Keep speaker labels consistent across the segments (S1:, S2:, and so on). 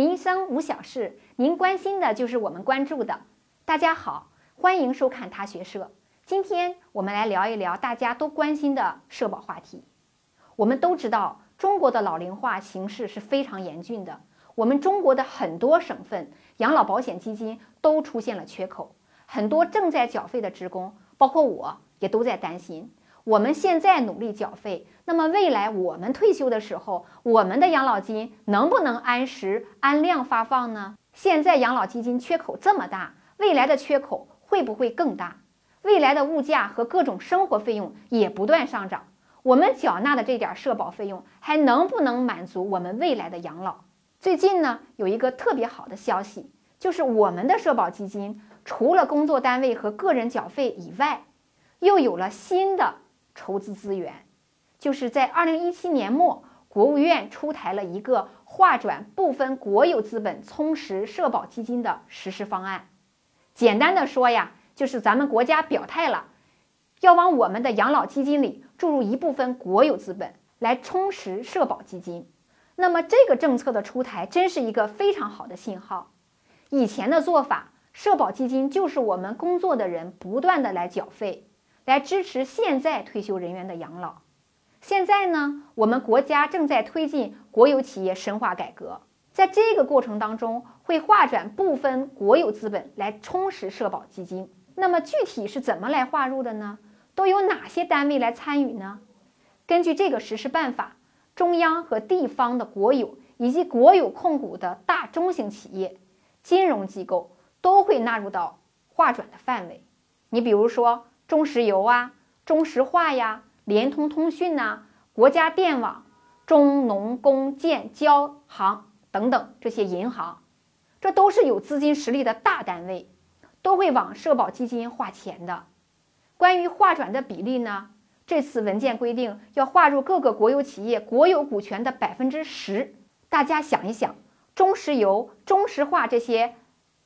S1: 民生无小事，您关心的就是我们关注的。大家好，欢迎收看他学社。今天我们来聊一聊大家都关心的社保话题。我们都知道，中国的老龄化形势是非常严峻的。我们中国的很多省份养老保险基金都出现了缺口，很多正在缴费的职工，包括我也都在担心。我们现在努力缴费，那么未来我们退休的时候，我们的养老金能不能按时按量发放呢？现在养老基金缺口这么大，未来的缺口会不会更大？未来的物价和各种生活费用也不断上涨，我们缴纳的这点社保费用还能不能满足我们未来的养老？最近呢，有一个特别好的消息，就是我们的社保基金除了工作单位和个人缴费以外，又有了新的。筹资资源，就是在二零一七年末，国务院出台了一个划转部分国有资本充实社保基金的实施方案。简单的说呀，就是咱们国家表态了，要往我们的养老基金里注入一部分国有资本，来充实社保基金。那么这个政策的出台，真是一个非常好的信号。以前的做法，社保基金就是我们工作的人不断的来缴费。来支持现在退休人员的养老。现在呢，我们国家正在推进国有企业深化改革，在这个过程当中，会划转部分国有资本来充实社保基金。那么具体是怎么来划入的呢？都有哪些单位来参与呢？根据这个实施办法，中央和地方的国有以及国有控股的大中型企业、金融机构都会纳入到划转的范围。你比如说。中石油啊，中石化呀，联通通讯呐，国家电网，中农工建交行等等这些银行，这都是有资金实力的大单位，都会往社保基金划钱的。关于划转的比例呢，这次文件规定要划入各个国有企业国有股权的百分之十。大家想一想，中石油、中石化这些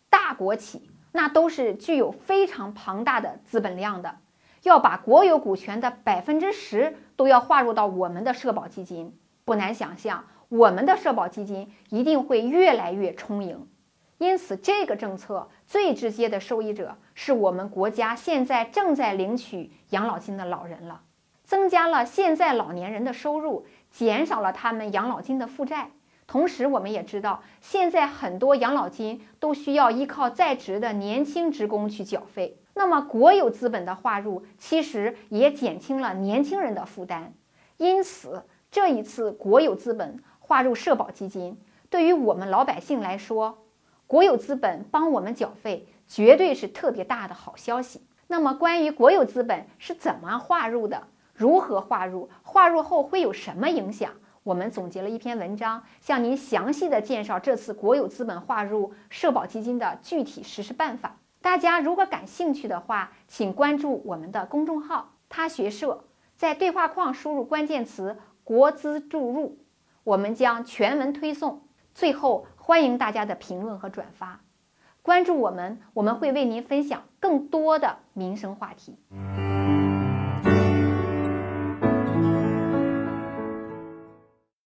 S1: 大国企。那都是具有非常庞大的资本量的，要把国有股权的百分之十都要划入到我们的社保基金，不难想象，我们的社保基金一定会越来越充盈。因此，这个政策最直接的受益者是我们国家现在正在领取养老金的老人了，增加了现在老年人的收入，减少了他们养老金的负债。同时，我们也知道，现在很多养老金都需要依靠在职的年轻职工去缴费。那么，国有资本的划入，其实也减轻了年轻人的负担。因此，这一次国有资本划入社保基金，对于我们老百姓来说，国有资本帮我们缴费，绝对是特别大的好消息。那么，关于国有资本是怎么划入的，如何划入，划入后会有什么影响？我们总结了一篇文章，向您详细的介绍这次国有资本划入社保基金的具体实施办法。大家如果感兴趣的话，请关注我们的公众号“他学社”，在对话框输入关键词“国资注入”，我们将全文推送。最后，欢迎大家的评论和转发，关注我们，我们会为您分享更多的民生话题。